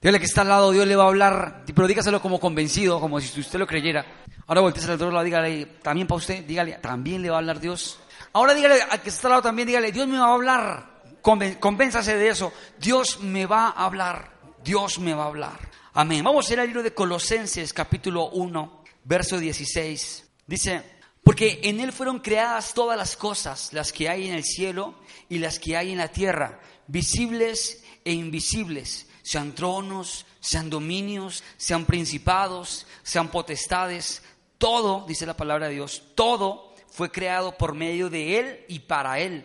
Dígale que está al lado, Dios le va a hablar, pero dígaselo como convencido, como si usted lo creyera. Ahora volteese al otro lado, dígale, también para usted, dígale, también le va a hablar Dios. Ahora dígale al que está al lado también, dígale, Dios me va a hablar. Convénzase de eso. Dios me va a hablar. Dios me va a hablar. Amén. Vamos a ir al libro de Colosenses, capítulo 1, verso 16. Dice, porque en Él fueron creadas todas las cosas, las que hay en el cielo y las que hay en la tierra, visibles e invisibles sean tronos, sean dominios, sean principados, sean potestades, todo, dice la palabra de Dios, todo fue creado por medio de Él y para Él.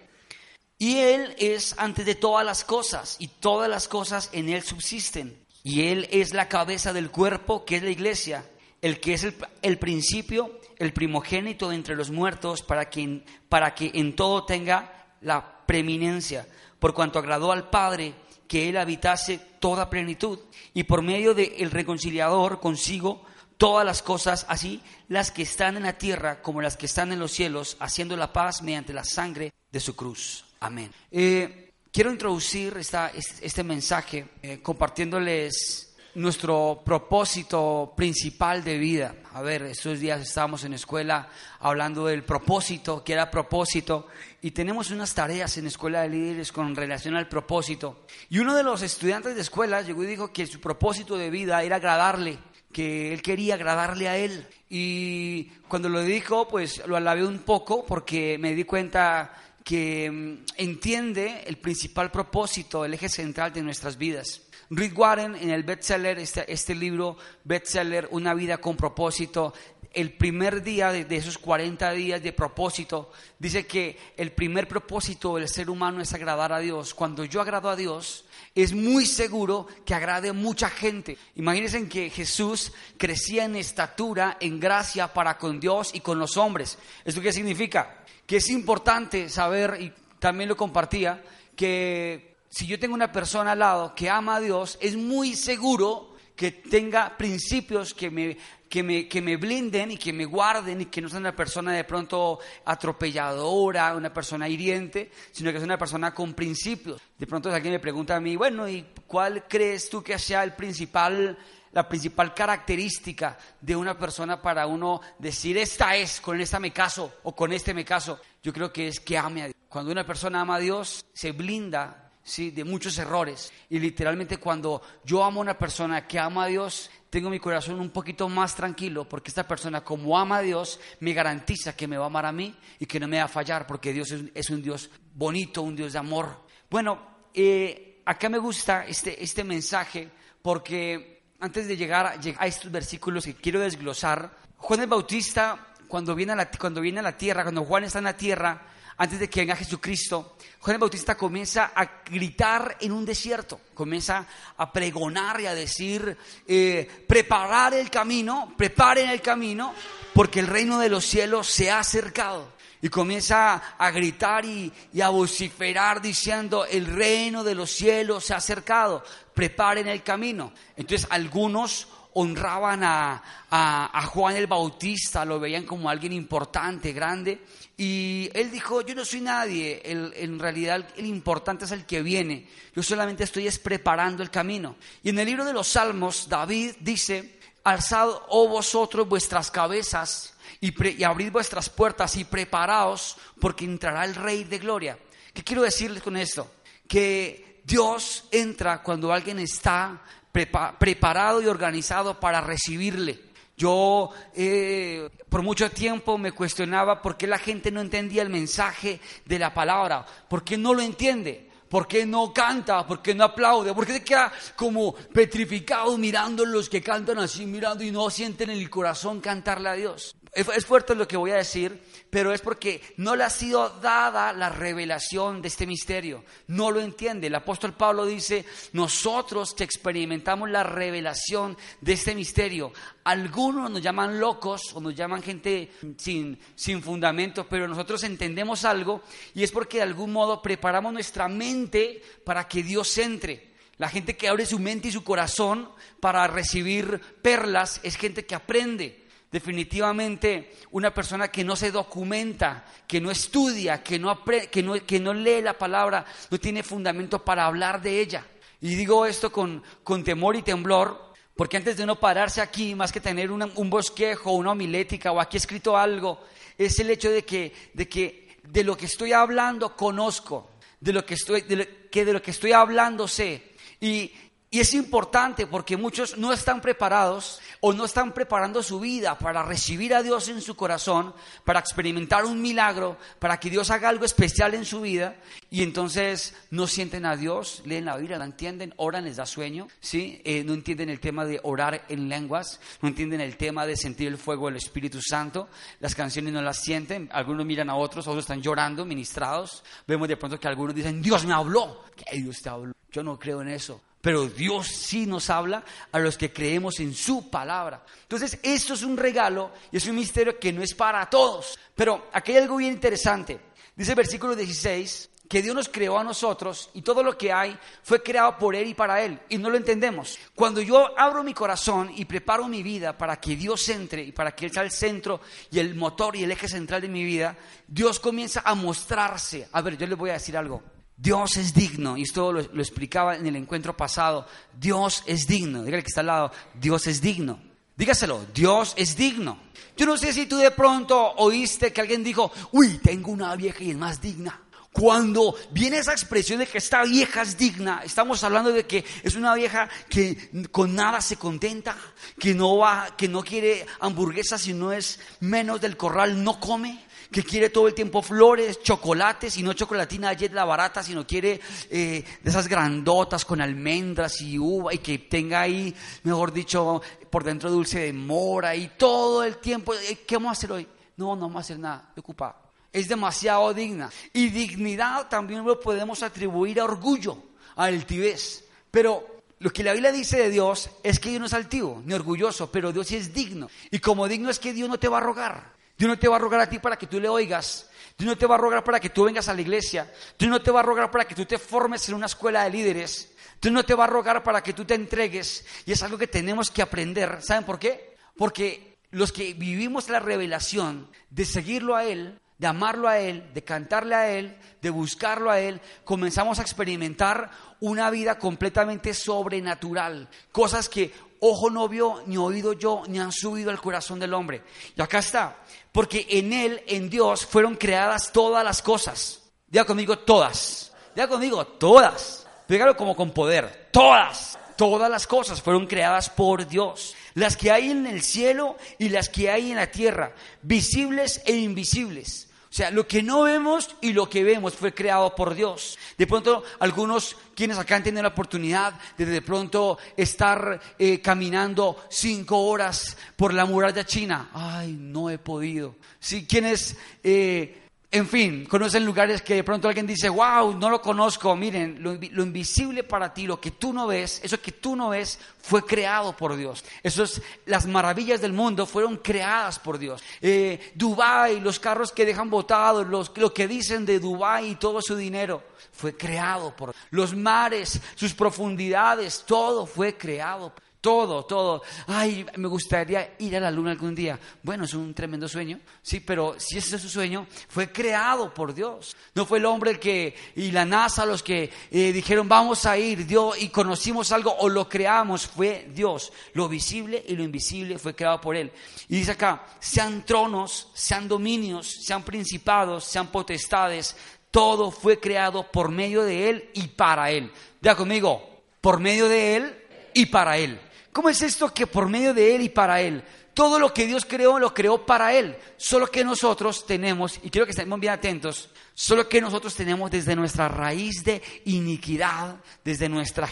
Y Él es antes de todas las cosas, y todas las cosas en Él subsisten. Y Él es la cabeza del cuerpo, que es la iglesia, el que es el, principio, el primogénito entre los muertos, para que, para que en todo tenga la preeminencia, por cuanto agradó al Padre que Él habitase toda plenitud y por medio del el reconciliador consigo todas las cosas, así las que están en la tierra como las que están en los cielos, haciendo la paz mediante la sangre de su cruz. Amén. Eh, quiero introducir esta, este, mensaje eh, compartiéndoles nuestro propósito principal de vida. A ver, estos días estábamos en escuela hablando del propósito, que era propósito, y tenemos unas tareas en escuela de líderes con relación al propósito. Y uno de los estudiantes de escuela llegó y dijo que su propósito de vida era agradarle, que él quería agradarle a él. Y cuando lo dijo, pues lo alabé un poco porque me di cuenta que mm, entiende el principal propósito, el eje central de nuestras vidas. Rick Warren en el bestseller, este, este libro bestseller, Una vida con propósito, el primer día de, de, esos 40 días de propósito, dice que el primer propósito del ser humano es agradar a Dios. Cuando yo agrado a Dios, es muy seguro que agrade a mucha gente. Imagínense que Jesús crecía en estatura, en gracia para con Dios y con los hombres. ¿Esto qué significa? Que es importante saber, y también lo compartía, que si yo tengo una persona al lado que ama a Dios, es muy seguro que tenga principios que me, que me, que me blinden y que me guarden y que no sea una persona de pronto atropelladora, una persona hiriente, sino que es una persona con principios. De pronto alguien me pregunta a mí, bueno, ¿y cuál crees tú que sea el principal, la principal característica de una persona para uno decir, esta es, con esta me caso o con este me caso? Yo creo que es que ame a Dios. Cuando una persona ama a Dios, se blinda ¿sí? de muchos errores. Y literalmente cuando yo amo a una persona que ama a Dios, tengo mi corazón un poquito más tranquilo porque esta persona como ama a Dios me garantiza que me va a amar a mí y que no me va a fallar porque Dios es, un Dios bonito, un Dios de amor. Bueno, eh, acá me gusta este, este mensaje porque antes de llegar a, a estos versículos que quiero desglosar, Juan el Bautista cuando viene, cuando viene a la tierra, cuando Juan está en la tierra, antes de que venga Jesucristo, Juan el Bautista comienza a gritar en un desierto, comienza a pregonar y a decir, eh, preparar el camino, preparen el camino, porque el reino de los cielos se ha acercado. Y comienza a gritar y, a vociferar diciendo, el reino de los cielos se ha acercado, preparen el camino. Entonces algunos honraban a, a, Juan el Bautista, lo veían como alguien importante, grande, y él dijo, yo no soy nadie, en realidad el importante es el que viene, yo solamente estoy es preparando el camino. Y en el libro de los Salmos, David dice, alzad, oh vosotros, vuestras cabezas y, abrid vuestras puertas y preparaos, porque entrará el Rey de Gloria. ¿Qué quiero decirles con esto? Que Dios entra cuando alguien está preparado y organizado para recibirle. Yo eh, por mucho tiempo me cuestionaba por qué la gente no entendía el mensaje de la palabra, por qué no lo entiende, por qué no canta, por qué no aplaude, por qué se queda como petrificado mirando los que cantan así, mirando y no sienten en el corazón cantarle a Dios. Es fuerte lo que voy a decir, pero es porque no le ha sido dada la revelación de este misterio. No lo entiende. El apóstol Pablo dice, nosotros que experimentamos la revelación de este misterio, algunos nos llaman locos o nos llaman gente sin, sin fundamento, pero nosotros entendemos algo y es porque de algún modo preparamos nuestra mente para que Dios entre. La gente que abre su mente y su corazón para recibir perlas es gente que aprende. Definitivamente una persona que no se documenta, que no estudia, que no, que no, que no lee la palabra, no tiene fundamento para hablar de ella. Y digo esto con, con temor y temblor, porque antes de uno pararse aquí, más que tener un bosquejo, una homilética o aquí escrito algo, es el hecho de que, de que de lo que estoy hablando conozco, de lo que estoy, de que de lo que estoy hablando sé. Y, y es importante porque muchos no están preparados o no están preparando su vida para recibir a Dios en su corazón, para experimentar un milagro, para que Dios haga algo especial en su vida. Y entonces no sienten a Dios, leen la Biblia, la entienden, oran, les da sueño, ¿sí? Eh, no entienden el tema de orar en lenguas, no entienden el tema de sentir el fuego del Espíritu Santo, las canciones no las sienten, algunos miran a otros, otros están llorando, ministrados, vemos de pronto que algunos dicen, Dios me habló, que Dios te habló, yo no creo en eso. Pero Dios sí nos habla a los que creemos en su palabra. Entonces, esto es un regalo y es un misterio que no es para todos. Pero aquí hay algo bien interesante. Dice el versículo 16 que Dios nos creó a nosotros y todo lo que hay fue creado por Él y para Él. Y no lo entendemos. Cuando yo abro mi corazón y preparo mi vida para que Dios entre y para que Él sea el centro y el motor y el eje central de mi vida, Dios comienza a mostrarse. A ver, yo les voy a decir algo. Dios es digno, y esto lo, explicaba en el encuentro pasado, Dios es digno, dígale que está al lado, Dios es digno, dígaselo, Dios es digno. Yo no sé si tú de pronto oíste que alguien dijo, uy, tengo una vieja y es más digna. Cuando viene esa expresión de que esta vieja es digna, estamos hablando de que es una vieja que con nada se contenta, que no va, que no quiere hamburguesas si no es menos del corral, no come, que quiere todo el tiempo flores, chocolates, y no chocolatina ayer la barata, sino quiere eh, de esas grandotas con almendras y uva, y que tenga ahí, mejor dicho, por dentro dulce de mora, y todo el tiempo, eh, ¿qué vamos a hacer hoy? No, no vamos a hacer nada, ocupado. Es demasiado digna. Y dignidad también lo podemos atribuir a orgullo, a altivez. Pero lo que la Biblia dice de Dios es que Dios no es altivo ni orgulloso, pero Dios sí es digno. Y como digno es que Dios no te va a rogar. Dios no te va a rogar a ti para que tú le oigas. Dios no te va a rogar para que tú vengas a la iglesia. Dios no te va a rogar para que tú te formes en una escuela de líderes. Dios no te va a rogar para que tú te entregues. Y es algo que tenemos que aprender. ¿Saben por qué? Porque los que vivimos la revelación de seguirlo a Él, de amarlo a Él, de cantarle a Él, de buscarlo a Él, comenzamos a experimentar una vida completamente sobrenatural. Cosas que ojo no vio, ni oído yo, ni han subido al corazón del hombre. Y acá está, porque en Él, en Dios, fueron creadas todas las cosas. Diga conmigo, todas. Diga conmigo, todas. Dígalo como con poder, todas. Todas las cosas fueron creadas por Dios. Las que hay en el cielo y las que hay en la tierra, visibles e invisibles o sea, lo que no vemos y lo que vemos fue creado por Dios. De pronto, algunos quienes acá han tenido la oportunidad de de pronto estar eh, caminando cinco horas por la muralla china. Ay, no he podido. Sí, quienes eh, en fin, conocen lugares que de pronto alguien dice, wow, no lo conozco. Miren, lo, invisible para ti, lo que tú no ves, eso que tú no ves, fue creado por Dios. Eso es, las maravillas del mundo fueron creadas por Dios. Eh, Dubai, los carros que dejan botados, lo que dicen de Dubai y todo su dinero, fue creado por Los mares, sus profundidades, todo fue creado por todo, todo. Ay, me gustaría ir a la luna algún día. Bueno, es un tremendo sueño, sí, pero si ese es su sueño, fue creado por Dios. No fue el hombre que, y la NASA los que eh, dijeron vamos a ir, Dios, y conocimos algo o lo creamos, fue Dios. Lo visible y lo invisible fue creado por Él. Y dice acá, sean tronos, sean dominios, sean principados, sean potestades, todo fue creado por medio de Él y para Él. Vea conmigo, por medio de Él y para Él. ¿Cómo es esto que por medio de Él y para Él? Todo lo que Dios creó, lo creó para Él. Solo que nosotros tenemos, y quiero que estemos bien atentos, solo que nosotros tenemos desde nuestra raíz de iniquidad, desde, nuestra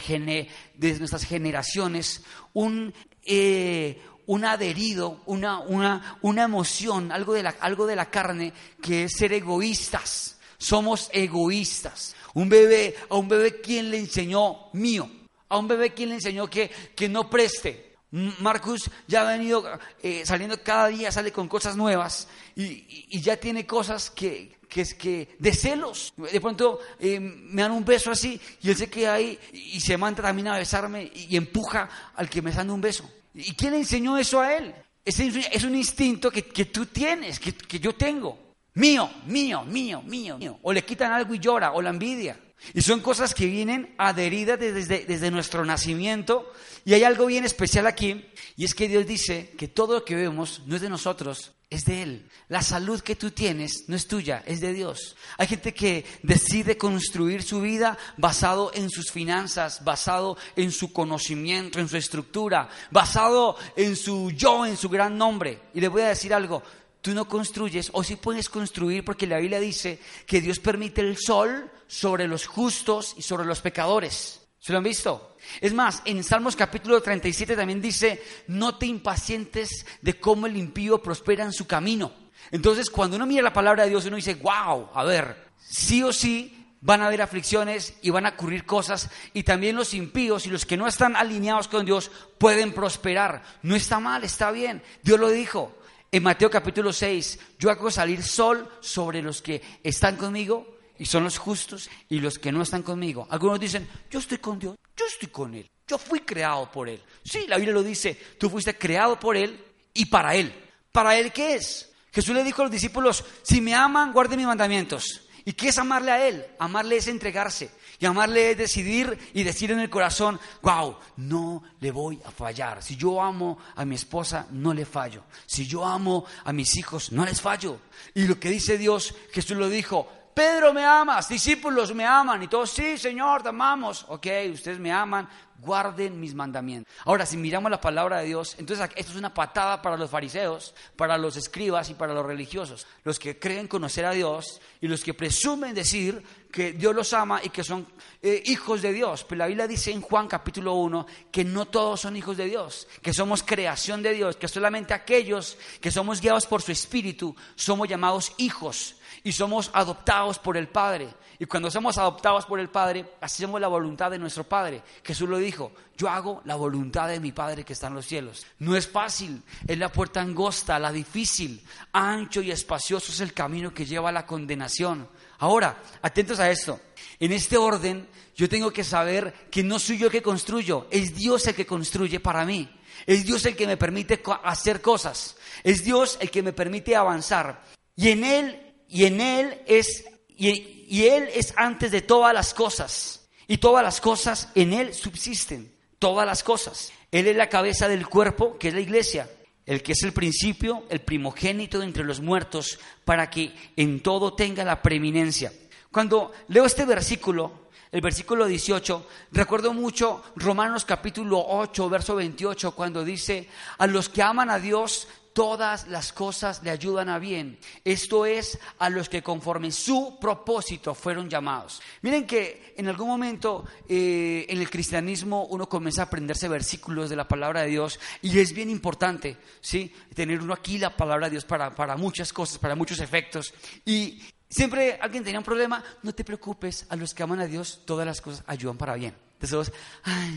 desde nuestras generaciones, un, eh, un adherido, una, una, una emoción, algo de, la, algo de la carne, que es ser egoístas. Somos egoístas. Un bebé, a un bebé, ¿quién le enseñó mío? A un bebé, ¿quién le enseñó que, que no preste? Marcus ya ha venido eh, saliendo cada día, sale con cosas nuevas y, ya tiene cosas que, que, que de celos. De pronto eh, me dan un beso así y él se queda ahí y se manda también a besarme y, empuja al que me da un beso. ¿Y quién le enseñó eso a él? Es, es un instinto que, que tú tienes, que, que yo tengo. Mío, mío, mío, mío, mío. O le quitan algo y llora, o la envidia. Y son cosas que vienen adheridas desde, desde, nuestro nacimiento. Y hay algo bien especial aquí, y es que Dios dice que todo lo que vemos no es de nosotros, es de Él. La salud que tú tienes no es tuya, es de Dios. Hay gente que decide construir su vida basado en sus finanzas, basado en su conocimiento, en su estructura, basado en su yo, en su gran nombre. Y le voy a decir algo, tú no construyes, o sí puedes construir, porque la Biblia dice que Dios permite el sol sobre los justos y sobre los pecadores. ¿Se lo han visto? Es más, en Salmos capítulo 37 también dice, no te impacientes de cómo el impío prospera en su camino. Entonces, cuando uno mira la palabra de Dios, uno dice, wow, a ver, sí o sí van a haber aflicciones y van a ocurrir cosas y también los impíos y los que no están alineados con Dios pueden prosperar. No está mal, está bien. Dios lo dijo. En Mateo capítulo 6, yo hago salir sol sobre los que están conmigo y son los justos y los que no están conmigo. Algunos dicen, yo estoy con Dios, yo estoy con Él, yo fui creado por Él. Sí, la Biblia lo dice, tú fuiste creado por Él y para Él. ¿Para Él qué es? Jesús le dijo a los discípulos, si me aman, guarden mis mandamientos. ¿Y qué es amarle a Él? Amarle es entregarse. Y amarle es decidir y decir en el corazón, wow, no le voy a fallar. Si yo amo a mi esposa, no le fallo. Si yo amo a mis hijos, no les fallo. Y lo que dice Dios, Jesús lo dijo, Pedro me amas, discípulos me aman y todos, sí, Señor, te amamos. Ok, ustedes me aman, guarden mis mandamientos. Ahora, si miramos la palabra de Dios, entonces esto es una patada para los fariseos, para los escribas y para los religiosos, los que creen conocer a Dios y los que presumen decir que Dios los ama y que son eh, hijos de Dios. Pero la Biblia dice en Juan capítulo 1 que no todos son hijos de Dios, que somos creación de Dios, que solamente aquellos que somos guiados por su espíritu somos llamados hijos y somos adoptados por el Padre. Y cuando somos adoptados por el Padre, hacemos la voluntad de nuestro Padre. Jesús lo dijo, yo hago la voluntad de mi Padre que está en los cielos. No es fácil, es la puerta angosta, la difícil, ancho y espacioso es el camino que lleva a la condenación. Ahora, atentos a esto. En este orden, yo tengo que saber que no soy yo el que construyo, es Dios el que construye para mí. Es Dios el que me permite hacer cosas. Es Dios el que me permite avanzar. Y en Él y en Él es, y, Él es antes de todas las cosas, y todas las cosas en Él subsisten, todas las cosas. Él es la cabeza del cuerpo, que es la iglesia, el que es el principio, el primogénito de entre los muertos, para que en todo tenga la preeminencia. Cuando leo este versículo, el versículo 18, recuerdo mucho Romanos capítulo 8, verso 28, cuando dice, a los que aman a Dios, todas las cosas le ayudan a bien. Esto es a los que conforme su propósito fueron llamados. Miren que en algún momento eh, en el cristianismo uno comienza a aprenderse versículos de la palabra de Dios y es bien importante, ¿sí? Tener uno aquí la palabra de Dios para, para muchas cosas, para muchos efectos. Y siempre alguien tenía un problema, no te preocupes, a los que aman a Dios todas las cosas ayudan para bien. Entonces,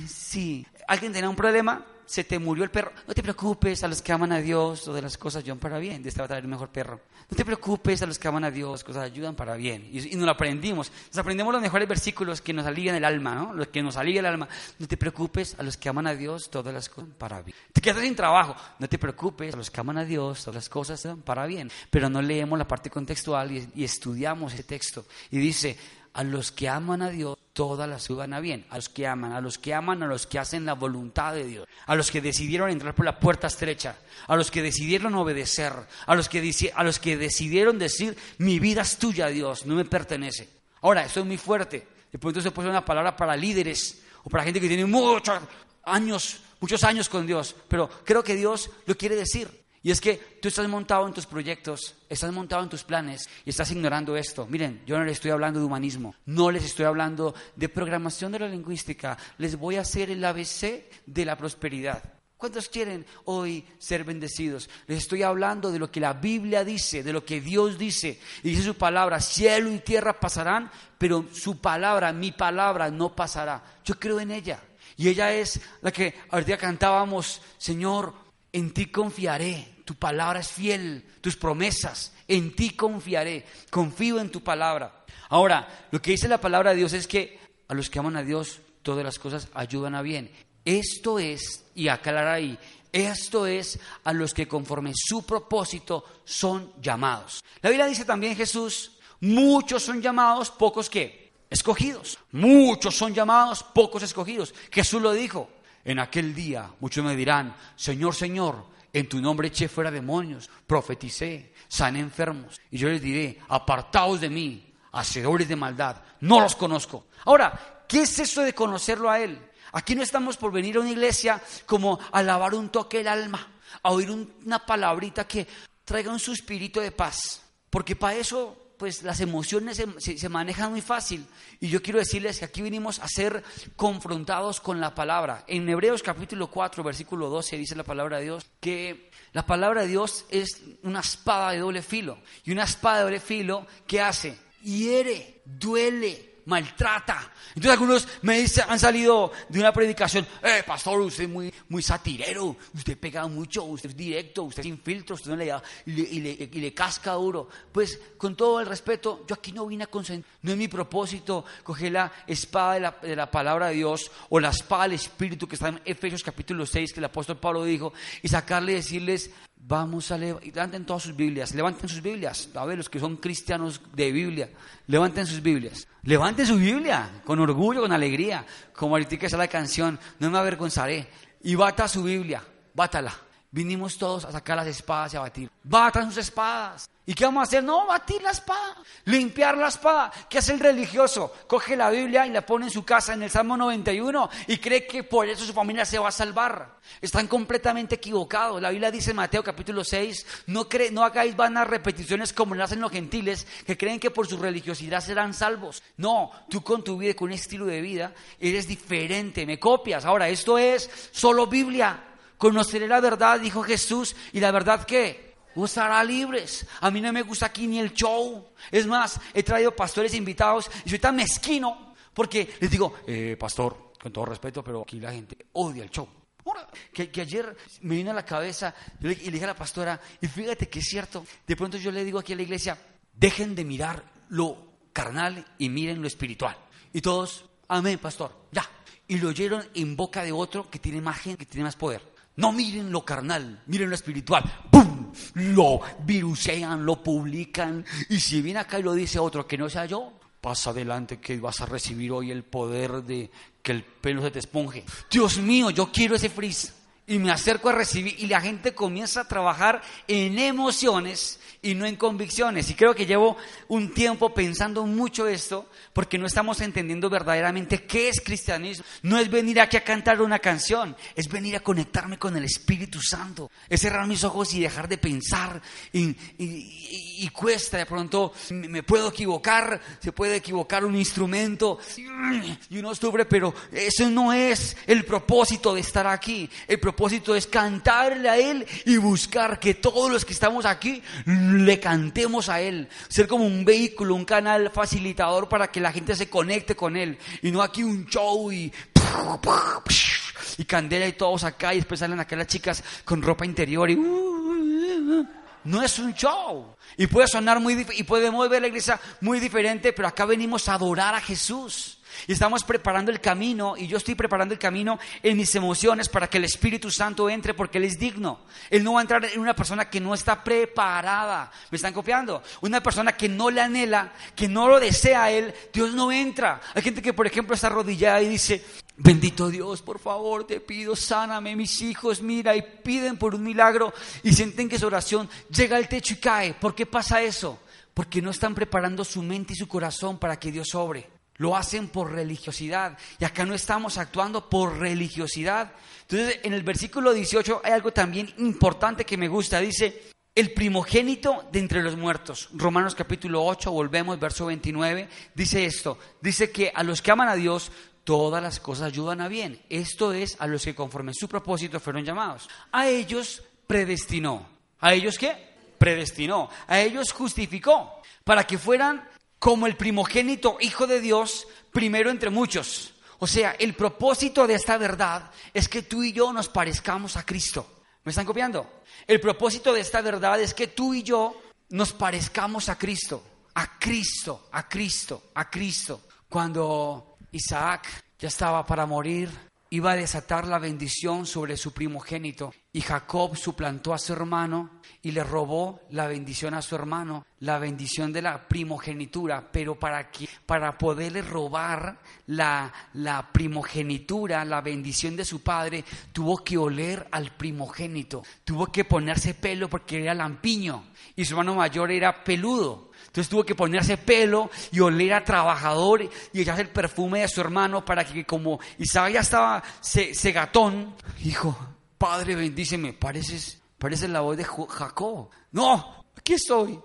sí, alguien tenía un problema, se te murió el perro, no te preocupes, a los que aman a Dios, todas las cosas ayudan para bien, de esta va a traer el mejor perro. No te preocupes, a los que aman a Dios, cosas ayudan para bien. Y, nos lo aprendimos, nos aprendemos los mejores versículos que nos alivian el alma, ¿no? Los que nos alivian el alma. No te preocupes, a los que aman a Dios, todas las cosas para bien. Te quedas sin trabajo, no te preocupes, a los que aman a Dios, todas las cosas para bien. Pero no leemos la parte contextual y, y estudiamos ese texto. Y dice, a los que aman a Dios, todas las a bien. A los que aman, a los que aman, a los que hacen la voluntad de Dios. A los que decidieron entrar por la puerta estrecha. A los que decidieron obedecer. A los que, a los que decidieron decir, mi vida es tuya, Dios, no me pertenece. Ahora, esto es muy fuerte. De pronto se puede una palabra para líderes o para gente que tiene muchos años, muchos años con Dios. Pero creo que Dios lo quiere decir. Y es que tú estás montado en tus proyectos, estás montado en tus planes y estás ignorando esto. Miren, yo no les estoy hablando de humanismo, no les estoy hablando de programación de la lingüística, les voy a hacer el ABC de la prosperidad. ¿Cuántos quieren hoy ser bendecidos? Les estoy hablando de lo que la Biblia dice, de lo que Dios dice. Y dice su palabra, cielo y tierra pasarán, pero su palabra, mi palabra, no pasará. Yo creo en ella. Y ella es la que ahorita cantábamos, Señor, en ti confiaré tu palabra es fiel, tus promesas, en ti confiaré, confío en tu palabra. Ahora, lo que dice la palabra de Dios es que a los que aman a Dios, todas las cosas ayudan a bien. Esto es, y aclarar ahí, esto es a los que conforme su propósito son llamados. La Biblia dice también Jesús, muchos son llamados, pocos que escogidos. Muchos son llamados, pocos escogidos. Jesús lo dijo. En aquel día muchos me dirán, Señor, Señor, en tu nombre eché fuera demonios, profeticé, sané enfermos. Y yo les diré, apartaos de mí, hacedores de maldad, no los conozco. Ahora, ¿qué es eso de conocerlo a Él? Aquí no estamos por venir a una iglesia como a lavar un toque el alma, a oír una palabrita que traiga un suspirito de paz. Porque para eso pues las emociones se, manejan muy fácil. Y yo quiero decirles que aquí vinimos a ser confrontados con la palabra. En Hebreos capítulo 4, versículo 12 dice la palabra de Dios que la palabra de Dios es una espada de doble filo. Y una espada de doble filo, ¿qué hace? Hiere, duele, maltrata. Entonces algunos me dicen, han salido de una predicación, eh, pastor, usted es muy, muy satirero, usted pega mucho, usted es directo, usted es sin filtro, usted no le da, y le, y le, casca duro. Pues con todo el respeto, yo aquí no vine a consentir, no es mi propósito coger la espada de la, de la palabra de Dios o la espada del Espíritu que está en Efesios capítulo 6, que el apóstol Pablo dijo, y sacarle y decirles, Vamos a levanten todas sus Biblias, levanten sus Biblias, a ver los que son cristianos de Biblia, levanten sus Biblias, levanten su Biblia con orgullo, con alegría, como ahorita que está la canción, no me avergonzaré, y bata su Biblia, bátala. Vinimos todos a sacar las espadas y a batir. Batan sus espadas. ¿Y qué vamos a hacer? No, batir la espada, limpiar la espada. ¿Qué hace el religioso? Coge la Biblia y la pone en su casa en el Salmo 91 y cree que por eso su familia se va a salvar. Están completamente equivocados. La Biblia dice en Mateo capítulo 6, no, no hagáis vanas repeticiones como lo hacen los gentiles que creen que por su religiosidad serán salvos. No, tú con tu vida, con un estilo de vida, eres diferente, me copias. Ahora, esto es solo Biblia. Conoceré la verdad, dijo Jesús, y la verdad que os hará libres. A mí no me gusta aquí ni el show. Es más, he traído pastores invitados y soy tan mezquino porque les digo, eh, pastor, con todo respeto, pero aquí la gente odia el show. Que, que, ayer me vino a la cabeza y le dije a la pastora, y fíjate que es cierto, de pronto yo le digo aquí a la iglesia, dejen de mirar lo carnal y miren lo espiritual. Y todos, amén, pastor, ya. Y lo oyeron en boca de otro que tiene más gente, que tiene más poder. No miren lo carnal, miren lo espiritual. ¡Pum! Lo virusean, lo publican. Y si viene acá y lo dice otro que no sea yo, pasa adelante que vas a recibir hoy el poder de que el pelo se te esponje. Dios mío, yo quiero ese frizz y me acerco a recibir y la gente comienza a trabajar en emociones y no en convicciones. Y creo que llevo un tiempo pensando mucho esto porque no estamos entendiendo verdaderamente qué es cristianismo. No es venir aquí a cantar una canción, es venir a conectarme con el Espíritu Santo, es cerrar mis ojos y dejar de pensar y, cuesta, de pronto me puedo equivocar, se puede equivocar un instrumento y uno sufre, pero eso no es el propósito de estar aquí. Propósito es cantarle a Él y buscar que todos los que estamos aquí le cantemos a Él. Ser como un vehículo, un canal facilitador para que la gente se conecte con Él. Y no aquí un show y... Y candela y todos acá y después salen acá las chicas con ropa interior y... No es un show. Y puede sonar muy y podemos ver la iglesia muy diferente, pero acá venimos a adorar a Jesús. Y estamos preparando el camino, y yo estoy preparando el camino en mis emociones para que el Espíritu Santo entre porque Él es digno. Él no va a entrar en una persona que no está preparada. ¿Me están copiando? Una persona que no le anhela, que no lo desea Él, Dios no entra. Hay gente que, por ejemplo, está arrodillada y dice, bendito Dios, por favor, te pido, sáname mis hijos, mira, y piden por un milagro y sienten que su oración llega al techo y cae. ¿Por qué pasa eso? Porque no están preparando su mente y su corazón para que Dios obre. Lo hacen por religiosidad. Y acá no estamos actuando por religiosidad. Entonces, en el versículo 18 hay algo también importante que me gusta. Dice, el primogénito de entre los muertos. Romanos capítulo 8, volvemos, verso 29. Dice esto. Dice que a los que aman a Dios, todas las cosas ayudan a bien. Esto es a los que conforme su propósito fueron llamados. A ellos predestinó. ¿A ellos qué? Predestinó. A ellos justificó. Para que fueran como el primogénito Hijo de Dios, primero entre muchos. O sea, el propósito de esta verdad es que tú y yo nos parezcamos a Cristo. ¿Me están copiando? El propósito de esta verdad es que tú y yo nos parezcamos a Cristo, a Cristo, a Cristo, a Cristo. Cuando Isaac ya estaba para morir, iba a desatar la bendición sobre su primogénito Y Jacob suplantó a su hermano y le robó la bendición a su hermano, la bendición de la primogenitura, pero para que para poderle robar la, la primogenitura, la bendición de su padre, tuvo que oler al primogénito, tuvo que ponerse pelo porque era lampiño y su hermano mayor era peludo. Entonces tuvo que ponerse pelo y oler a trabajador y echarse el perfume de su hermano para que como Isaac ya estaba segatón, dijo, Padre, bendíceme, pareces, pareces la voz de Jacob. No, aquí estoy.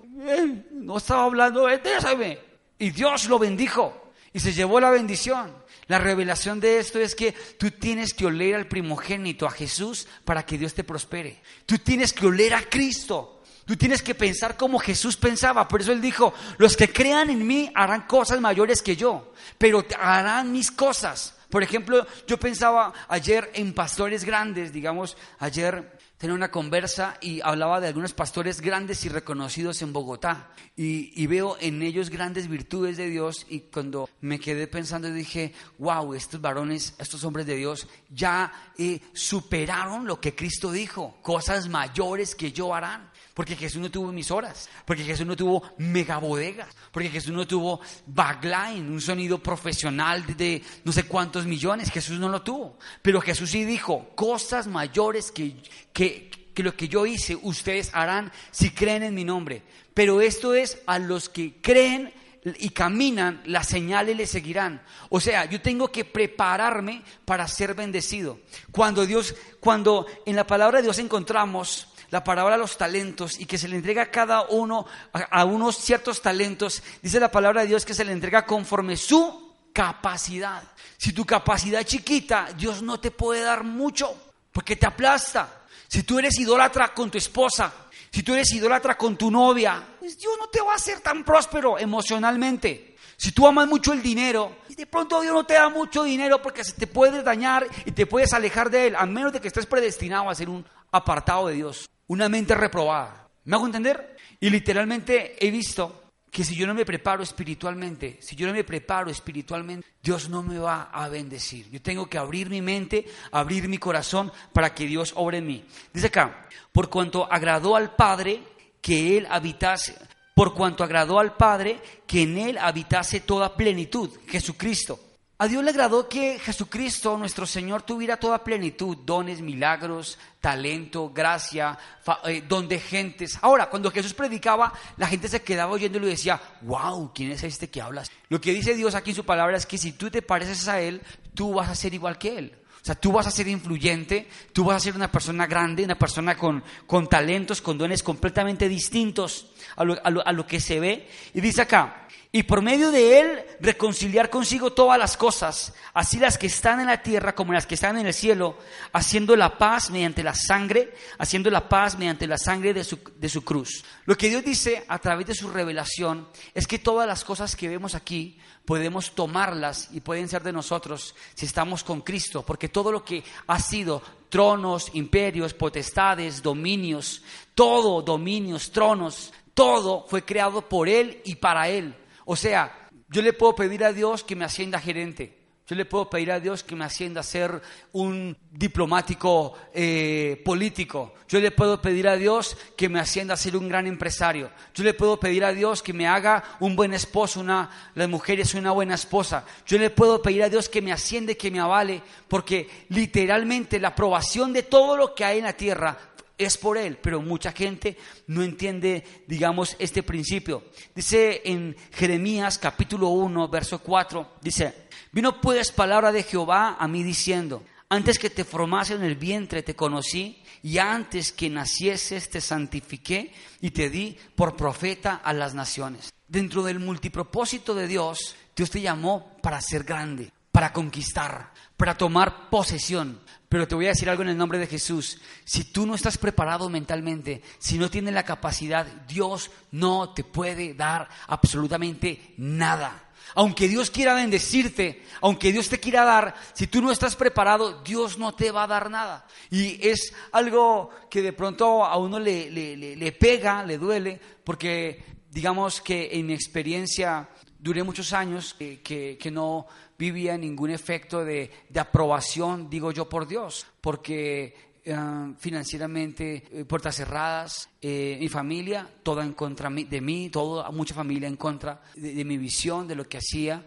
no estaba hablando, déjame. Y Dios lo bendijo y se llevó la bendición. La revelación de esto es que tú tienes que oler al primogénito, a Jesús, para que Dios te prospere. Tú tienes que oler a Cristo. Tú tienes que pensar como Jesús pensaba. Por eso Él dijo, los que crean en mí harán cosas mayores que yo, pero harán mis cosas. Por ejemplo, yo pensaba ayer en pastores grandes, digamos, ayer tenía una conversa y hablaba de algunos pastores grandes y reconocidos en Bogotá. Y, veo en ellos grandes virtudes de Dios y cuando me quedé pensando dije, wow, estos varones, estos hombres de Dios ya eh, superaron lo que Cristo dijo, cosas mayores que yo harán. Porque Jesús no tuvo emisoras, porque Jesús no tuvo megabodegas, porque Jesús no tuvo backline, un sonido profesional de no sé cuántos millones. Jesús no lo tuvo. Pero Jesús sí dijo, cosas mayores que, que, lo que yo hice, ustedes harán si creen en mi nombre. Pero esto es a los que creen y caminan, las señales le seguirán. O sea, yo tengo que prepararme para ser bendecido. Cuando Dios, cuando en la palabra de Dios encontramos la palabra de los talentos y que se le entrega a cada uno, a, unos ciertos talentos, dice la palabra de Dios que se le entrega conforme su capacidad. Si tu capacidad es chiquita, Dios no te puede dar mucho porque te aplasta. Si tú eres idólatra con tu esposa, si tú eres idólatra con tu novia, pues Dios no te va a hacer tan próspero emocionalmente. Si tú amas mucho el dinero de pronto Dios no te da mucho dinero porque se te puede dañar y te puedes alejar de Él, a menos de que estés predestinado a ser un apartado de Dios una mente reprobada. ¿Me hago entender? Y literalmente he visto que si yo no me preparo espiritualmente, si yo no me preparo espiritualmente, Dios no me va a bendecir. Yo tengo que abrir mi mente, abrir mi corazón para que Dios obre en mí. Dice acá, por cuanto agradó al Padre que Él habitase, por cuanto agradó al Padre que en Él habitase toda plenitud, Jesucristo. A Dios le agradó que Jesucristo, nuestro Señor, tuviera toda plenitud, dones, milagros, talento, gracia, eh, don de gentes. Ahora, cuando Jesús predicaba, la gente se quedaba oyéndolo y decía, wow, ¿quién es este que hablas? Lo que dice Dios aquí en su palabra es que si tú te pareces a Él, tú vas a ser igual que Él. O sea, tú vas a ser influyente, tú vas a ser una persona grande, una persona con, con talentos, con dones completamente distintos a lo, a lo que se ve. Y dice acá, y por medio de él reconciliar consigo todas las cosas, así las que están en la tierra como las que están en el cielo, haciendo la paz mediante la sangre, haciendo la paz mediante la sangre de su, de su cruz. Lo que Dios dice a través de su revelación es que todas las cosas que vemos aquí podemos tomarlas y pueden ser de nosotros si estamos con Cristo, porque todo lo que ha sido tronos, imperios, potestades, dominios, todo, dominios, tronos, todo fue creado por Él y para Él. O sea, yo le puedo pedir a Dios que me ascienda gerente. Yo le puedo pedir a Dios que me ascienda a ser un diplomático eh, político. Yo le puedo pedir a Dios que me ascienda a ser un gran empresario. Yo le puedo pedir a Dios que me haga un buen esposo, una, las mujeres una buena esposa. Yo le puedo pedir a Dios que me asciende, que me avale, porque literalmente la aprobación de todo lo que hay en la tierra es por Él, pero mucha gente no entiende, digamos, este principio. Dice en Jeremías capítulo 1, verso 4, dice, vino pues palabra de Jehová a mí diciendo, antes que te formase en el vientre te conocí y antes que nacieses te santifiqué y te di por profeta a las naciones. Dentro del multipropósito de Dios, Dios te llamó para ser grande, para conquistar, para tomar posesión. Pero te voy a decir algo en el nombre de Jesús. Si tú no estás preparado mentalmente, si no tienes la capacidad, Dios no te puede dar absolutamente nada. Aunque Dios quiera bendecirte, aunque Dios te quiera dar, si tú no estás preparado, Dios no te va a dar nada. Y es algo que de pronto a uno le, le, pega, le duele, porque digamos que en mi experiencia duré muchos años que, que no vivía ningún efecto de, aprobación, digo yo, por Dios, porque eh, financieramente, eh, puertas cerradas, eh, mi familia, toda en contra de mí, toda, mucha familia en contra de, mi visión, de lo que hacía.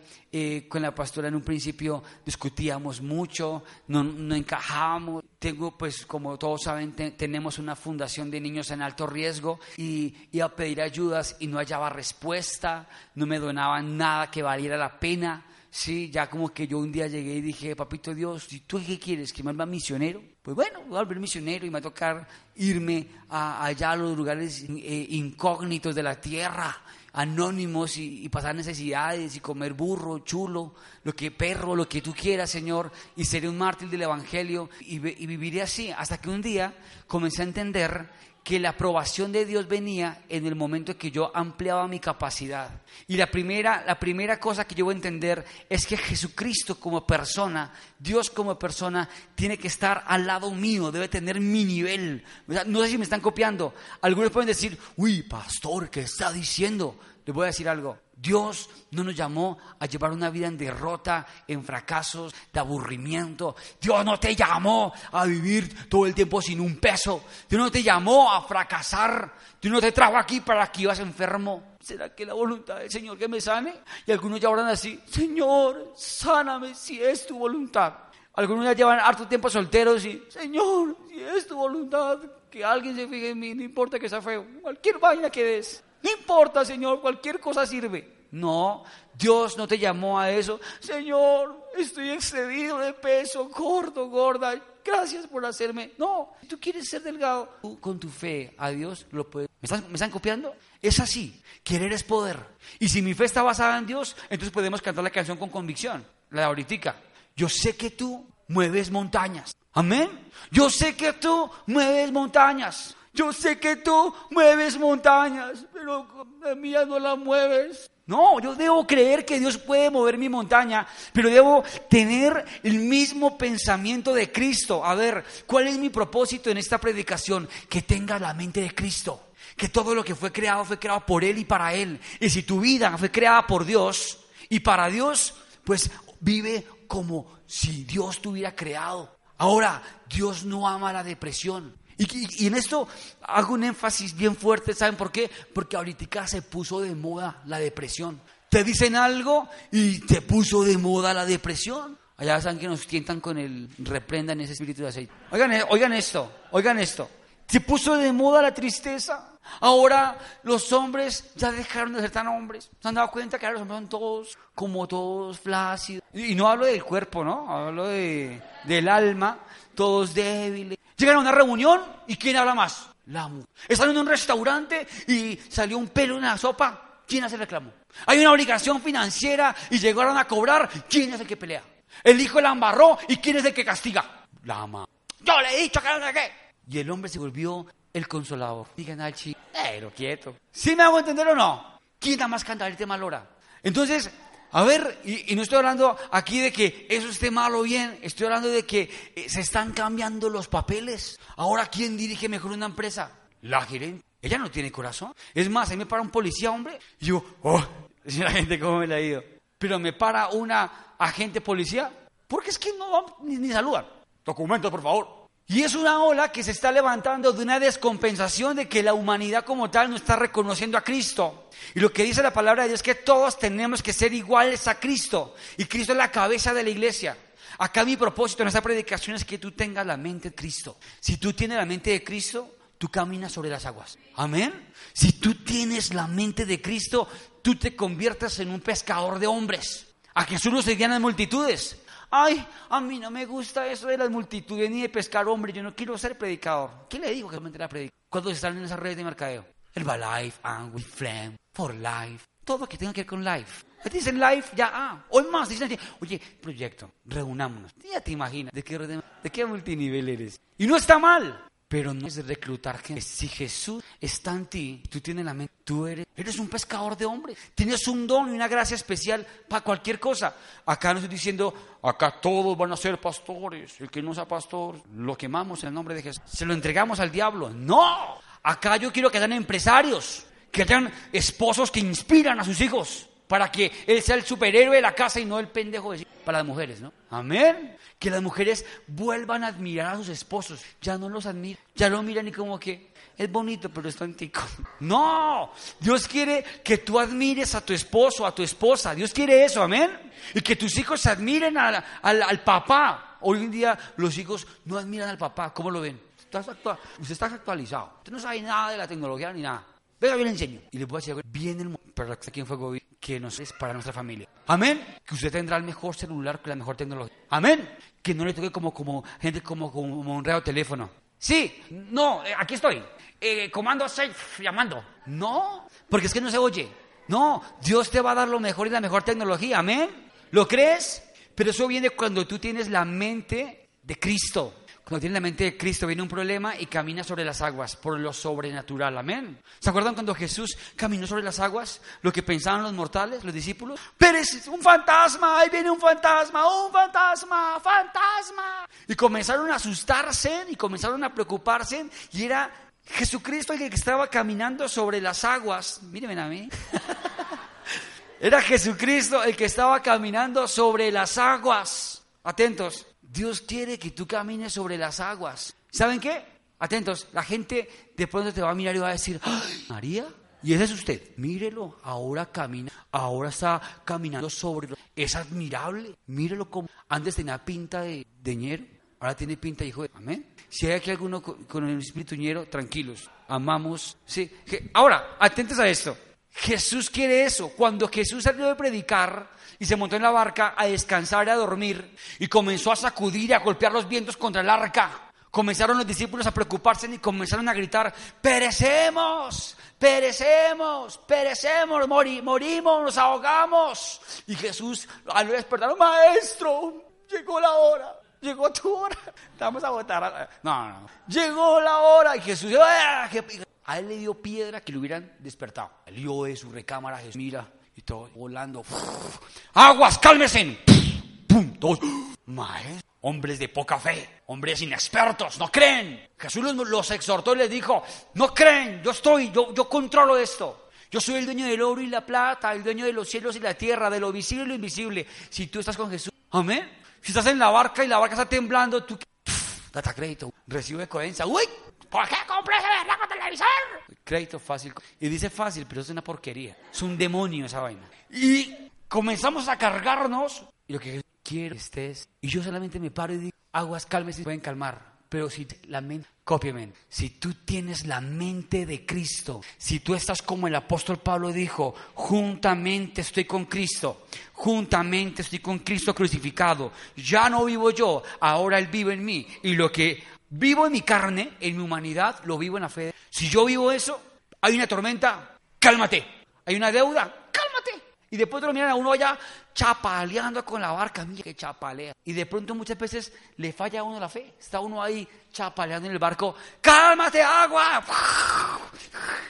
con la pastora en un principio discutíamos mucho, no, no encajábamos. Tengo, pues, como todos saben, tenemos una fundación de niños en alto riesgo y iba a pedir ayudas y no hallaba respuesta, no me donaban nada que valiera la pena. Sí, ya como que yo un día llegué y dije, papito Dios, ¿y tú qué quieres? ¿Que me haga misionero? Pues bueno, voy a volver misionero y me va a tocar irme allá a los lugares eh, incógnitos de la tierra, anónimos y, pasar necesidades y comer burro, chulo, lo que perro, lo que tú quieras, Señor, y seré un mártir del Evangelio y, y viviré así hasta que un día comencé a entender que la aprobación de Dios venía en el momento en que yo ampliaba mi capacidad. Y la primera, la primera cosa que yo voy a entender es que Jesucristo como persona, Dios como persona, tiene que estar al lado mío, debe tener mi nivel. No sé si me están copiando. Algunos pueden decir, uy, pastor, ¿qué está diciendo? Les voy a decir algo. Dios no nos llamó a llevar una vida en derrota, en fracasos, de aburrimiento. Dios no te llamó a vivir todo el tiempo sin un peso. Dios no te llamó a fracasar. Dios no te trajo aquí para que ibas enfermo. ¿Será que la voluntad del Señor que me sane? Y algunos ya oran así, Señor, sáname si es tu voluntad. Algunos ya llevan harto tiempo solteros y, Señor, si es tu voluntad, que alguien se fije en mí, no importa que sea feo, cualquier vaina que des. No importa, Señor, cualquier cosa sirve. No, Dios no te llamó a eso. Señor, estoy excedido de peso, gordo, gorda. Gracias por hacerme. No, si tú quieres ser delgado, tú con tu fe a Dios lo puedes. ¿Me están, copiando? Es así. Querer es poder. Y si mi fe está basada en Dios, entonces podemos cantar la canción con convicción. La de ahorita. Yo sé que tú mueves montañas. Amén. Yo sé que tú mueves montañas. Yo sé que tú mueves montañas, pero la mía no la mueves. No, yo debo creer que Dios puede mover mi montaña, pero debo tener el mismo pensamiento de Cristo. A ver, ¿cuál es mi propósito en esta predicación? Que tenga la mente de Cristo. Que todo lo que fue creado fue creado por Él y para Él. Y si tu vida fue creada por Dios y para Dios, pues vive como si Dios te hubiera creado. Ahora, Dios no ama la depresión. Y, en esto hago un énfasis bien fuerte, ¿saben por qué? Porque ahorita se puso de moda la depresión. Te dicen algo y te puso de moda la depresión. Allá saben que nos tientan con el reprendan ese espíritu de aceite. Oigan, eh, oigan esto, oigan esto. Se puso de moda la tristeza. Ahora los hombres ya dejaron de ser tan hombres. Se han dado cuenta que ahora los hombres son todos como todos flácidos. Y no hablo del cuerpo, ¿no? Hablo de, del alma, todos débiles. Llegan a una reunión y ¿quién habla más? La mujer. Están en un restaurante y salió un pelo en la sopa. ¿Quién hace el reclamo? Hay una obligación financiera y llegaron a cobrar. ¿Quién es el que pelea? El hijo la embarró y ¿quién es el que castiga? La mamá. Yo le he dicho que no sé qué. Y el hombre se volvió el consolador. Digan al chico, pero quieto. ¿Sí me hago entender o no? ¿Quién da más canta el tema Lora? Entonces, a ver, y, no estoy hablando aquí de que eso esté mal o bien, estoy hablando de que eh, se están cambiando los papeles. Ahora, ¿quién dirige mejor una empresa? La gerente. Ella no tiene corazón. Es más, ahí me para un policía, hombre, y yo, oh, la gente cómo me la ha ido. Pero me para una agente policía, porque es que no ni, ni saludan. Documentos, por favor. Y es una ola que se está levantando de una descompensación de que la humanidad como tal no está reconociendo a Cristo. Y lo que dice la palabra de Dios es que todos tenemos que ser iguales a Cristo. Y Cristo es la cabeza de la iglesia. Acá mi propósito en esta predicación es que tú tengas la mente de Cristo. Si tú tienes la mente de Cristo, tú caminas sobre las aguas. Amén. Si tú tienes la mente de Cristo, tú te conviertes en un pescador de hombres. A Jesús lo seguían las multitudes. Ay, a mí no me gusta eso de las multitudes ni de pescar hombre, yo no quiero ser predicador. ¿Qué le digo que me la predicar? Cuando están en esas redes de mercadeo. El Life, and with Flame, For Life, todo lo que tenga que ver con Life. Dicen Life, ya, ah, hoy más, dicen, oye, proyecto, reunámonos. Ya te imaginas de qué, de qué multinivel eres. Y no está mal. Pero no es reclutar gente. Si Jesús está en ti, tú tienes la mente, tú eres, eres un pescador de hombres. Tienes un don y una gracia especial para cualquier cosa. Acá no estoy diciendo, acá todos van a ser pastores. El que no sea pastor, lo quemamos en el nombre de Jesús. Se lo entregamos al diablo. No. Acá yo quiero que sean empresarios, que sean esposos que inspiran a sus hijos para que él sea el superhéroe de la casa y no el pendejo de para las mujeres, ¿no? Amén. Que las mujeres vuelvan a admirar a sus esposos. Ya no los admiran, ya lo miran y como que es bonito, pero es tontico. No, Dios quiere que tú admires a tu esposo, a tu esposa. Dios quiere eso, amén. Y que tus hijos admiren al, al, papá. Hoy en día los hijos no admiran al papá. ¿Cómo lo ven? usted está actualizado. Usted no sabe nada de la tecnología ni nada. Venga, yo le enseño. Y le voy a decir, viene el pero aquí en Fuego que nos es para nuestra familia. Amén. Que usted tendrá el mejor celular con la mejor tecnología. Amén. Que no le toque como, como gente como, como, un radio teléfono. Sí, no, eh, aquí estoy. Eh, comando safe llamando. No, porque es que no se oye. No, Dios te va a dar lo mejor y la mejor tecnología. Amén. ¿Lo crees? Pero eso viene cuando tú tienes la mente de Cristo. Cuando tienes la mente de Cristo viene un problema y camina sobre las aguas por lo sobrenatural. Amén. ¿Se acuerdan cuando Jesús caminó sobre las aguas? Lo que pensaban los mortales, los discípulos. Pero es un fantasma, ahí viene un fantasma, un fantasma, fantasma. Y comenzaron a asustarse y comenzaron a preocuparse y era Jesucristo el que estaba caminando sobre las aguas. Mírenme a mí. era Jesucristo el que estaba caminando sobre las aguas. Atentos. Dios quiere que tú camines sobre las aguas. ¿Saben qué? Atentos, la gente de te va a mirar y va a decir, María, y ese es usted, mírelo, ahora camina, ahora está caminando sobre... Es admirable, mírelo como antes tenía pinta de, de ahora tiene pinta de hijo de... Amén. Si hay aquí alguno con, el espíritu ñero, tranquilos, amamos. Sí. Ahora, atentos a esto. Jesús quiere eso. Cuando Jesús salió de predicar y se montó en la barca a descansar y a dormir y comenzó a sacudir y a golpear los vientos contra el arca, comenzaron los discípulos a preocuparse y comenzaron a gritar, perecemos, perecemos, perecemos, morimos, nos ahogamos. Y Jesús al despertar, maestro, llegó la hora. Llegó tu hora. Vamos a votar. No, no, no. Llegó la hora. Y Jesús, ¡Ah! A él le dio piedra que lo hubieran despertado. Salió de su recámara, Jesús mira, y todo volando. ¡Aguas, cálmesen! ¡Pum! Todos, maestro, hombres de poca fe, hombres inexpertos, no creen. Jesús los, exhortó y les dijo, no creen, yo estoy, yo, controlo esto. Yo soy el dueño del oro y la plata, el dueño de los cielos y la tierra, de lo visible y lo invisible. Si tú estás con Jesús, amén. Si estás en la barca y la barca está temblando, tú, data crédito, recibe coherencia. ¡Uy! ¿Por qué compré ese con televisor? Crédito fácil. Y dice fácil, pero es una porquería. Es un demonio esa vaina. Y comenzamos a cargarnos. Y lo que quiero estés. Y yo solamente me paro y digo, aguas calmes y pueden calmar. Pero si la mente, cópiame, si tú tienes la mente de Cristo, si tú estás como el apóstol Pablo dijo, juntamente estoy con Cristo, juntamente estoy con Cristo crucificado, ya no vivo yo, ahora Él vive en mí. Y lo que Vivo en mi carne, en mi humanidad, lo vivo en la fe. Si yo vivo eso, hay una tormenta, cálmate. Hay una deuda, cálmate. Y después te lo miran a uno allá chapaleando con la barca, mira que chapalea. Y de pronto muchas veces le falla a uno la fe. Está uno ahí chapaleando en el barco, cálmate agua.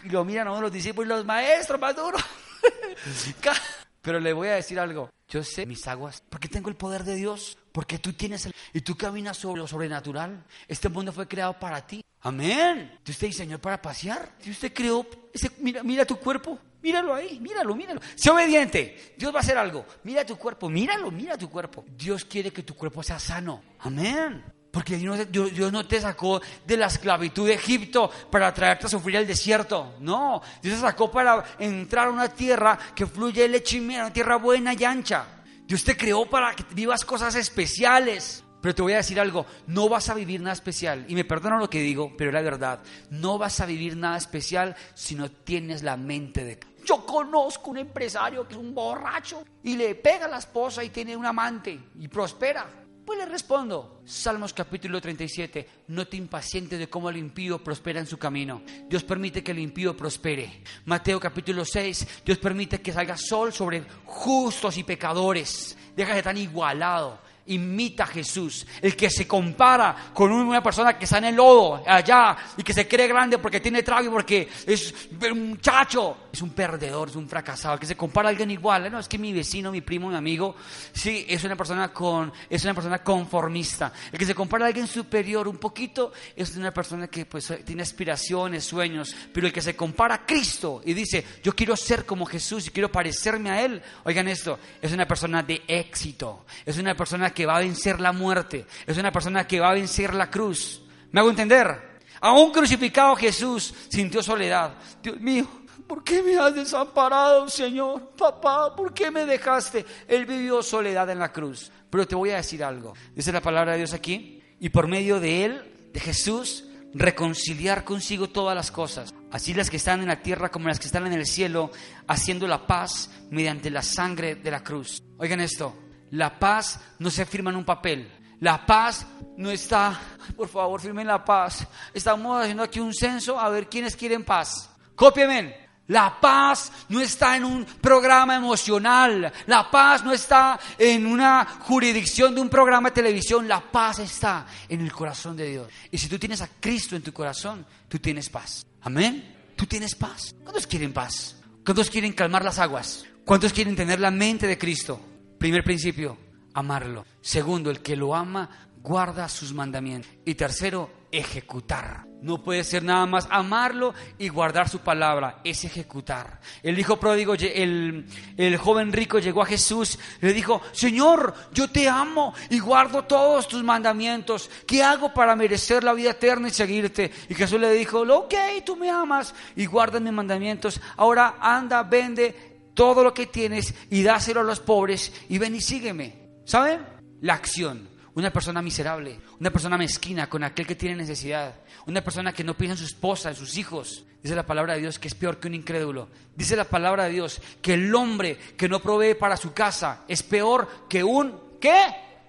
Y lo miran a uno los discípulos y los maestros más. Pero le voy a decir algo. Yo sé mis aguas porque tengo el poder de Dios. Porque tú tienes el... Y tú caminas sobre lo sobrenatural. Este mundo fue creado para ti. Amén. Dios te diseñó para pasear. Dios te creó... Ese, mira, mira tu cuerpo. Míralo ahí, míralo, míralo. Sé obediente. Dios va a hacer algo. Mira tu cuerpo, míralo, mira tu cuerpo. Dios quiere que tu cuerpo sea sano. Amén. Porque Dios, no te sacó de la esclavitud de Egipto para traerte a sufrir el desierto. No, Dios te sacó para entrar a una tierra que fluye leche y miel, una tierra buena y ancha. Dios te creó para que vivas cosas especiales. Pero te voy a decir algo, no vas a vivir nada especial. Y me perdono lo que digo, pero es la verdad. No vas a vivir nada especial si no tienes la mente de... Yo conozco un empresario que es un borracho y le pega a la esposa y tiene un amante y prospera. Pues le respondo, Salmos capítulo 37, no te impacientes de cómo el impío prospera en su camino. Dios permite que el impío prospere. Mateo capítulo 6, Dios permite que salga sol sobre justos y pecadores. Déjate tan igualado. Imita a Jesús. El que se compara con una persona que está en el lodo allá y que se cree grande porque tiene trago y porque es un muchacho, es un perdedor, es un fracasado. El que se compara a alguien igual, no, es que mi vecino, mi primo, mi amigo, sí, es una persona con, es una persona conformista. El que se compara a alguien superior un poquito es una persona que pues tiene aspiraciones, sueños, pero el que se compara a Cristo y dice, yo quiero ser como Jesús y quiero parecerme a Él, oigan esto, es una persona de éxito, es una persona que va a vencer la muerte, es una persona que va a vencer la cruz. ¿Me hago entender? Aún crucificado Jesús sintió soledad. Dios mío, ¿por qué me has desamparado, Señor? Papá, ¿por qué me dejaste? Él vivió soledad en la cruz. Pero te voy a decir algo. Dice la palabra de Dios aquí. Y por medio de Él, de Jesús, reconciliar consigo todas las cosas, así las que están en la tierra como las que están en el cielo, haciendo la paz mediante la sangre de la cruz. Oigan esto, la paz no se firma en un papel. La paz no está, por favor, firmen la paz. Estamos haciendo aquí un censo a ver quiénes quieren paz. Cópienme. La paz no está en un programa emocional. La paz no está en una jurisdicción de un programa de televisión. La paz está en el corazón de Dios. Y si tú tienes a Cristo en tu corazón, tú tienes paz. Amén. Tú tienes paz. ¿Cuántos quieren paz? ¿Cuántos quieren calmar las aguas? ¿Cuántos quieren tener la mente de Cristo? Primer principio, amarlo. Segundo, el que lo ama guarda sus mandamientos. Y tercero, ejecutar. No puede ser nada más amarlo y guardar su palabra, es ejecutar. El hijo pródigo, el, el joven rico llegó a Jesús le dijo, Señor, yo te amo y guardo todos tus mandamientos. ¿Qué hago para merecer la vida eterna y seguirte? Y Jesús le dijo, ok, tú me amas y guardas mis mandamientos. Ahora anda, vende todo lo que tienes y dáselo a los pobres y ven y sígueme. ¿Saben? La acción. Una persona miserable, una persona mezquina con aquel que tiene necesidad, una persona que no piensa en su esposa, en sus hijos. Dice la palabra de Dios que es peor que un incrédulo. Dice la palabra de Dios que el hombre que no provee para su casa es peor que un ¿qué?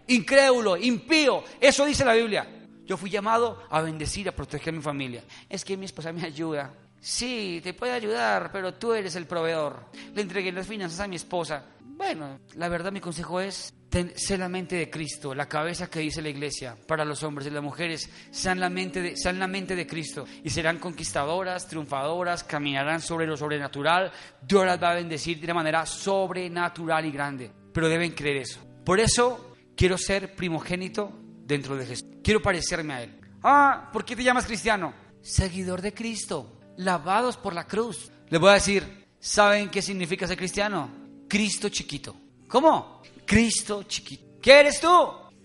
Incrédulo, impío. Eso dice la Biblia. Yo fui llamado a bendecir, a proteger a mi familia. Es que mi esposa me ayuda. Sí, te puede ayudar, pero tú eres el proveedor. Le entregué las finanzas a mi esposa. Bueno, la verdad mi consejo es, ten, sé la mente de Cristo, la cabeza que dice la iglesia para los hombres y las mujeres, sean la mente de, sean la mente de Cristo y serán conquistadoras, triunfadoras, caminarán sobre lo sobrenatural, Dios las va a bendecir de una manera sobrenatural y grande, pero deben creer eso. Por eso quiero ser primogénito dentro de Jesús. Quiero parecerme a Él. Ah, ¿por qué te llamas cristiano? Seguidor de Cristo lavados por la cruz. Les voy a decir, ¿saben qué significa ser cristiano? Cristo chiquito. ¿Cómo? Cristo chiquito. ¿Qué eres tú?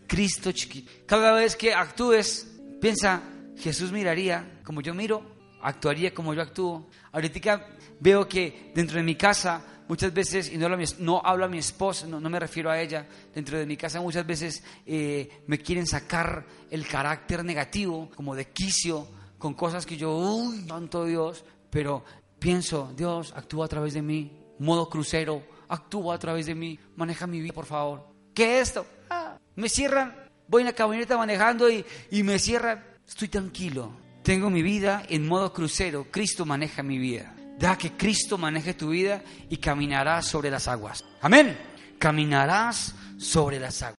Cristo chiquito. Cada vez que actúes, piensa, Jesús miraría como yo miro, actuaría como yo actúo. Ahorita veo que dentro de mi casa muchas veces, y no hablo a mi, no hablo a mi esposa, no, me refiero a ella, dentro de mi casa muchas veces eh, me quieren sacar el carácter negativo, como de quicio, con cosas que yo, uy, tanto Dios, pero pienso, Dios, actúa a través de mí, modo crucero, actúa a través de mí, maneja mi vida, por favor. ¿Qué es esto? Ah, me cierran, voy en la camioneta manejando y, y me cierran, estoy tranquilo, tengo mi vida en modo crucero, Cristo maneja mi vida. Deja que Cristo maneje tu vida y caminarás sobre las aguas. Amén. Caminarás sobre las aguas.